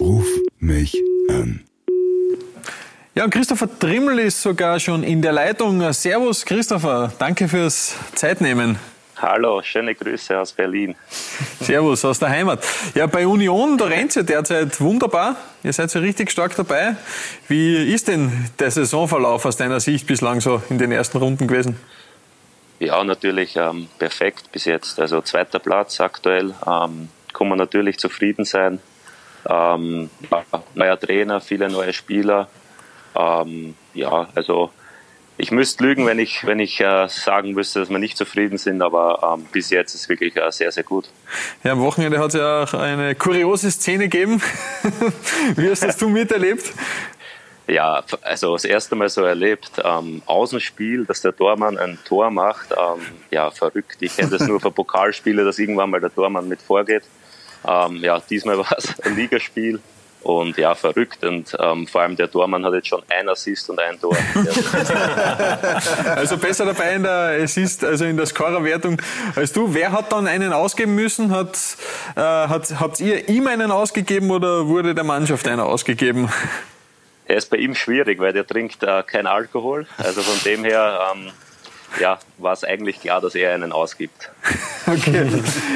Ruf mich an. Ja, und Christopher Trimmel ist sogar schon in der Leitung. Servus, Christopher. Danke fürs Zeitnehmen. Hallo, schöne Grüße aus Berlin. Servus aus der Heimat. Ja, bei Union, da rennt ja derzeit wunderbar. Ihr seid so richtig stark dabei. Wie ist denn der Saisonverlauf aus deiner Sicht bislang so in den ersten Runden gewesen? Ja, natürlich ähm, perfekt bis jetzt. Also zweiter Platz aktuell. Ähm, kann man natürlich zufrieden sein. Ähm, neuer Trainer, viele neue Spieler. Ähm, ja, also ich müsste lügen, wenn ich, wenn ich äh, sagen müsste, dass wir nicht zufrieden sind, aber ähm, bis jetzt ist es wirklich äh, sehr, sehr gut. Ja, am Wochenende hat es ja auch eine kuriose Szene gegeben. Wie hast das du miterlebt? Ja, also das erste Mal so erlebt, ähm, Außenspiel, dass der Tormann ein Tor macht, ähm, ja, verrückt. Ich kenne das nur von Pokalspielen, dass irgendwann mal der Tormann mit vorgeht. Ähm, ja, diesmal war es ein Ligaspiel und ja, verrückt. Und ähm, vor allem der Tormann hat jetzt schon ein Assist und ein Tor. also besser dabei in der Assist, also in der Scorerwertung als du. Wer hat dann einen ausgeben müssen? Hat, äh, hat, habt ihr ihm einen ausgegeben oder wurde der Mannschaft einer ausgegeben? Er ist bei ihm schwierig, weil der trinkt äh, kein Alkohol. Also von dem her ähm, ja, war es eigentlich klar, dass er einen ausgibt. Okay.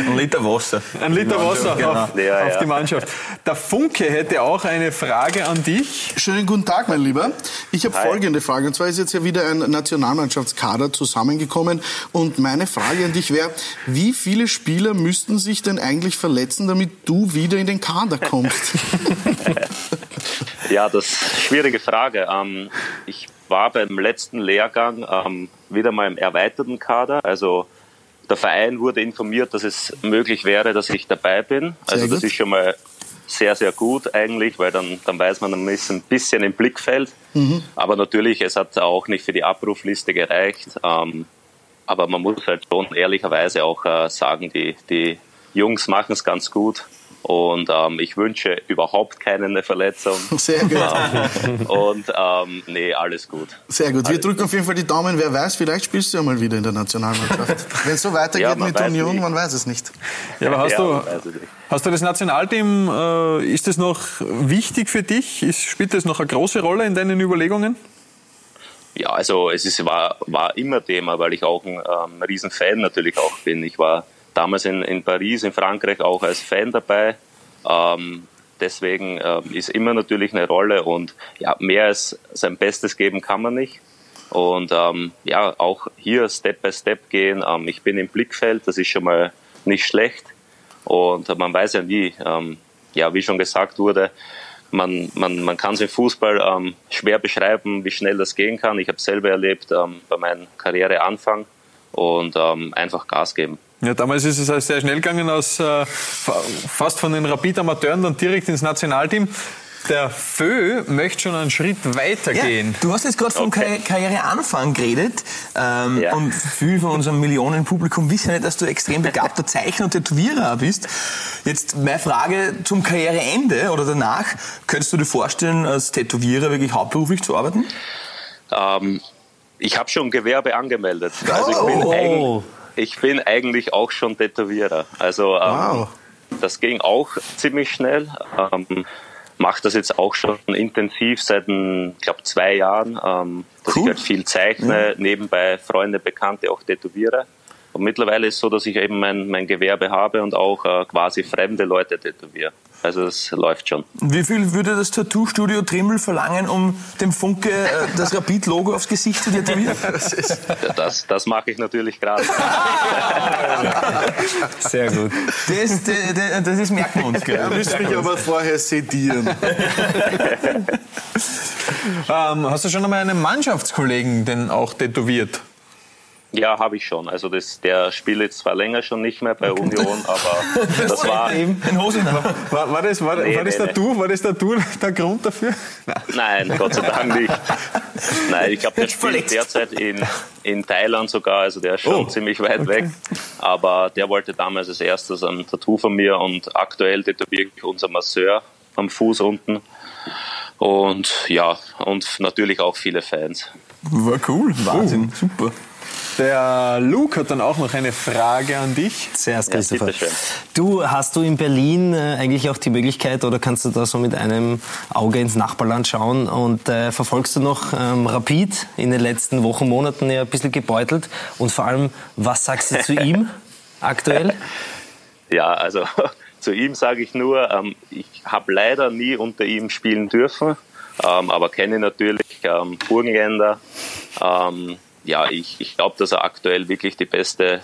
Ein Liter Wasser. Ein Liter Wasser genau. auf, ja, auf ja. die Mannschaft. Der Funke hätte auch eine Frage an dich. Schönen guten Tag, mein Lieber. Ich habe folgende Frage. Und zwar ist jetzt ja wieder ein Nationalmannschaftskader zusammengekommen. Und meine Frage an dich wäre, wie viele Spieler müssten sich denn eigentlich verletzen, damit du wieder in den Kader kommst? ja, das ist eine schwierige Frage. Ähm, ich war beim letzten Lehrgang ähm, wieder mal im erweiterten Kader. Also der Verein wurde informiert, dass es möglich wäre, dass ich dabei bin. Also das ist schon mal sehr, sehr gut eigentlich, weil dann, dann weiß man, man ist ein bisschen im Blickfeld. Mhm. Aber natürlich, es hat auch nicht für die Abrufliste gereicht. Ähm, aber man muss halt schon ehrlicherweise auch äh, sagen, die, die Jungs machen es ganz gut. Und ähm, ich wünsche überhaupt keine Verletzung. Sehr gut. Ähm, und ähm, nee, alles gut. Sehr gut. Wir alles drücken gut. auf jeden Fall die Daumen. Wer weiß, vielleicht spielst du ja mal wieder in der Nationalmannschaft. Wenn es so weitergeht ja, mit Union, nicht. man weiß es nicht. Ja, aber hast, ja, du, hast du das Nationalteam, äh, ist das noch wichtig für dich? Ist, spielt das noch eine große Rolle in deinen Überlegungen? Ja, also es ist, war, war immer Thema, weil ich auch ein ähm, Riesenfan natürlich auch bin. Ich war damals in, in Paris, in Frankreich auch als Fan dabei. Ähm, deswegen ähm, ist immer natürlich eine Rolle und ja, mehr als sein Bestes geben kann man nicht. Und ähm, ja, auch hier Step by Step gehen. Ähm, ich bin im Blickfeld, das ist schon mal nicht schlecht. Und man weiß ja nie, ähm, ja, wie schon gesagt wurde, man, man, man kann es im Fußball ähm, schwer beschreiben, wie schnell das gehen kann. Ich habe selber erlebt ähm, bei meinem Karriereanfang und ähm, einfach Gas geben. Ja, damals ist es sehr schnell gegangen, aus äh, fast von den Rapid-Amateuren dann direkt ins Nationalteam. Der Fö möchte schon einen Schritt weiter gehen. Ja, du hast jetzt gerade vom okay. Karriereanfang geredet ähm, ja. und viele von unserem Millionenpublikum wissen nicht, dass du extrem begabter Zeichner und Tätowierer bist. Jetzt meine Frage zum Karriereende oder danach, könntest du dir vorstellen, als Tätowierer wirklich hauptberuflich zu arbeiten? Ähm, ich habe schon Gewerbe angemeldet. Also ich bin oh ich bin eigentlich auch schon Tätowierer. Also ähm, wow. das ging auch ziemlich schnell. Ähm, mache das jetzt auch schon intensiv seit, ich glaube, zwei Jahren, ähm, dass cool. ich halt viel zeichne, ja. nebenbei Freunde, Bekannte auch tätowiere. Und mittlerweile ist es so, dass ich eben mein, mein Gewerbe habe und auch äh, quasi fremde Leute tätowiere. Also es läuft schon. Wie viel würde das Tattoo-Studio Trimmel verlangen, um dem Funke äh, das Rapid-Logo aufs Gesicht zu tätowieren? das, das mache ich natürlich gerade. Sehr gut. Das, das, das ist merken wir uns. Gell? Ja, müsste mich aber vorher sedieren. ähm, hast du schon einmal einen Mannschaftskollegen denn auch tätowiert? Ja, habe ich schon. Also das, der spielt jetzt zwar länger schon nicht mehr bei Union, aber das war. In war, war das, war, nee, war das nee, Tattoo, war das Tattoo der Grund dafür? Nein, Nein Gott sei Dank nicht. Nein, ich glaube, der spielt derzeit in, in Thailand sogar, also der ist schon oh, ziemlich weit okay. weg. Aber der wollte damals als erstes ein Tattoo von mir und aktuell tätowiere ich unser Masseur am Fuß unten. Und ja, und natürlich auch viele Fans. War cool, Wahnsinn, oh. super. Der Luke hat dann auch noch eine Frage an dich. Zuerst, Christopher. Ja, du, hast du in Berlin äh, eigentlich auch die Möglichkeit oder kannst du da so mit einem Auge ins Nachbarland schauen und äh, verfolgst du noch ähm, Rapid in den letzten Wochen, Monaten ja ein bisschen gebeutelt und vor allem, was sagst du zu ihm aktuell? Ja, also zu ihm sage ich nur, ähm, ich habe leider nie unter ihm spielen dürfen, ähm, aber kenne natürlich ähm, Burgenländer, ähm, ja, ich, ich glaube, dass er aktuell wirklich die beste,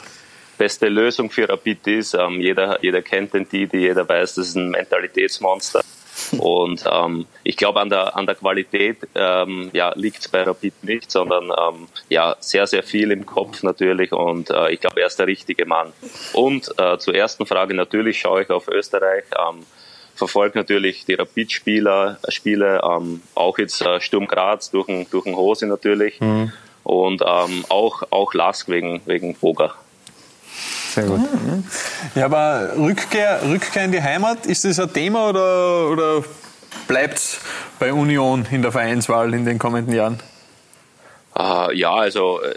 beste Lösung für Rapid ist. Ähm, jeder, jeder kennt den Didi, jeder weiß, das ist ein Mentalitätsmonster. Und ähm, ich glaube, an der, an der Qualität ähm, ja, liegt es bei Rapid nicht, sondern ähm, ja, sehr, sehr viel im Kopf natürlich. Und äh, ich glaube, er ist der richtige Mann. Und äh, zur ersten Frage, natürlich schaue ich auf Österreich. Ähm, verfolge natürlich die Rapid-Spieler, Spiele, ähm, auch jetzt äh, Sturm Graz durch den, durch den Hose natürlich. Mhm und ähm, auch, auch Lask wegen, wegen Boga. Sehr gut. Ja, aber Rückkehr, Rückkehr in die Heimat, ist das ein Thema oder, oder bleibt es bei Union in der Vereinswahl in den kommenden Jahren? Uh, ja, also äh,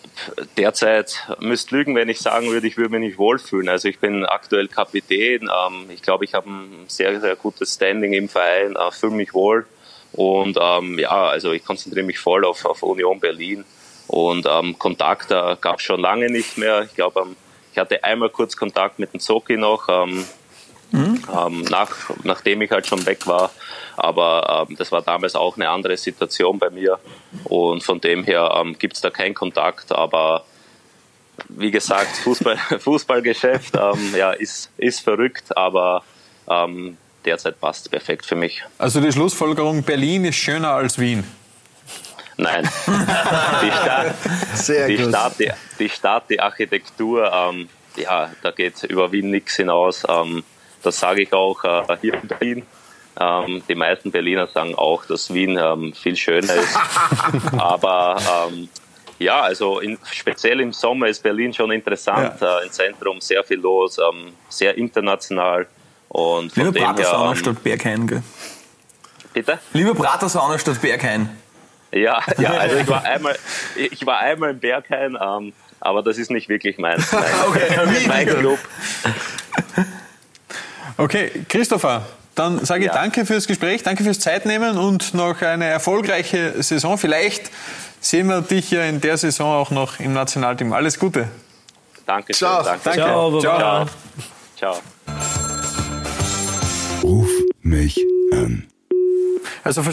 derzeit müsst lügen, wenn ich sagen würde, ich würde mich nicht wohlfühlen. Also ich bin aktuell Kapitän. Ähm, ich glaube, ich habe ein sehr, sehr gutes Standing im Verein, äh, fühle mich wohl. Und ähm, ja, also ich konzentriere mich voll auf, auf Union Berlin. Und ähm, Kontakt äh, gab es schon lange nicht mehr. Ich glaube, ähm, ich hatte einmal kurz Kontakt mit dem Zoki noch, ähm, mhm. ähm, nach, nachdem ich halt schon weg war. Aber ähm, das war damals auch eine andere Situation bei mir. Und von dem her ähm, gibt es da keinen Kontakt. Aber wie gesagt, Fußball, Fußballgeschäft ähm, ja, ist, ist verrückt, aber ähm, derzeit passt es perfekt für mich. Also die Schlussfolgerung, Berlin ist schöner als Wien. Nein. Die Stadt, Sehr die, gut. Stadt die, die Stadt, die Architektur, ähm, ja, da geht über Wien nichts hinaus. Ähm, das sage ich auch äh, hier in Berlin. Ähm, die meisten Berliner sagen auch, dass Wien ähm, viel schöner ist. Aber ähm, ja, also in, speziell im Sommer ist Berlin schon interessant. Ja. Äh, Im Zentrum sehr viel los, ähm, sehr international. Und Lieber Pratersauna statt Berghain, gell? Bitte? Lieber Pratersauna statt Berghain. Ja, ja, also ich war einmal, ich war einmal im Berghain, ähm, aber das ist nicht wirklich mein, mein, okay, mein Club. Okay, Christopher, dann sage ich ja. danke fürs Gespräch, danke fürs Zeitnehmen und noch eine erfolgreiche Saison. Vielleicht sehen wir dich ja in der Saison auch noch im Nationalteam. Alles Gute. Danke. Ciao. Danke. Danke. Ciao. Ciao. Ciao. Ruf mich an. Also